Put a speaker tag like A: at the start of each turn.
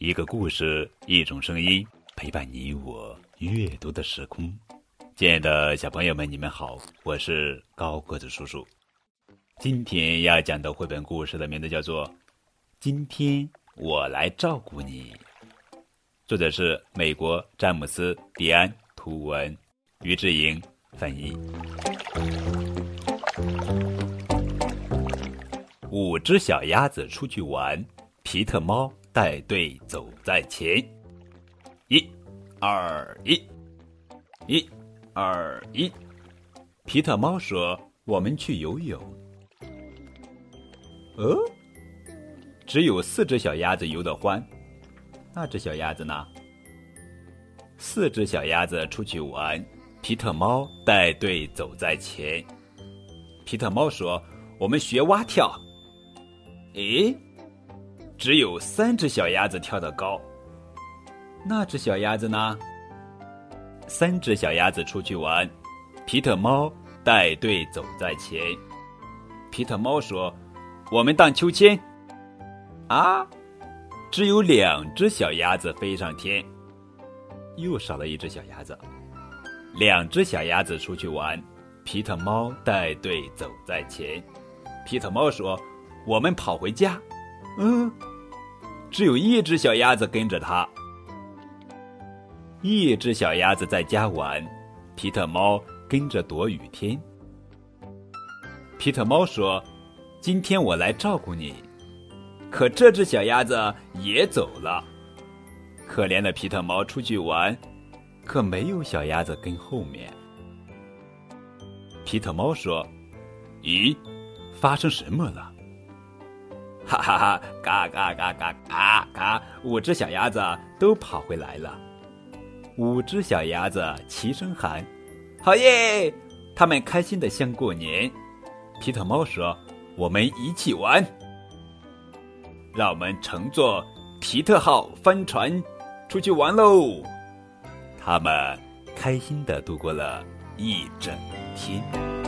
A: 一个故事，一种声音，陪伴你我阅读的时空。亲爱的小朋友们，你们好，我是高个子叔叔。今天要讲的绘本故事的名字叫做《今天我来照顾你》，作者是美国詹姆斯·迪安，图文，于志莹翻译。五只小鸭子出去玩，皮特猫。带队走在前，一、二、一，一、二、一。皮特猫说：“我们去游泳。”哦，只有四只小鸭子游得欢，那只小鸭子呢？四只小鸭子出去玩，皮特猫带队走在前。皮特猫说：“我们学蛙跳。”诶。只有三只小鸭子跳得高，那只小鸭子呢？三只小鸭子出去玩，皮特猫带队走在前。皮特猫说：“我们荡秋千。”啊，只有两只小鸭子飞上天，又少了一只小鸭子。两只小鸭子出去玩，皮特猫带队走在前。皮特猫说：“我们跑回家。”嗯。只有一只小鸭子跟着他。一只小鸭子在家玩，皮特猫跟着躲雨天。皮特猫说：“今天我来照顾你。”可这只小鸭子也走了。可怜的皮特猫出去玩，可没有小鸭子跟后面。皮特猫说：“咦，发生什么了？”哈哈哈！嘎嘎嘎嘎嘎嘎！五只小鸭子都跑回来了。五只小鸭子齐声喊：“好耶！”他们开心的像过年。皮特猫说：“我们一起玩，让我们乘坐皮特号帆船出去玩喽！”他们开心的度过了一整天。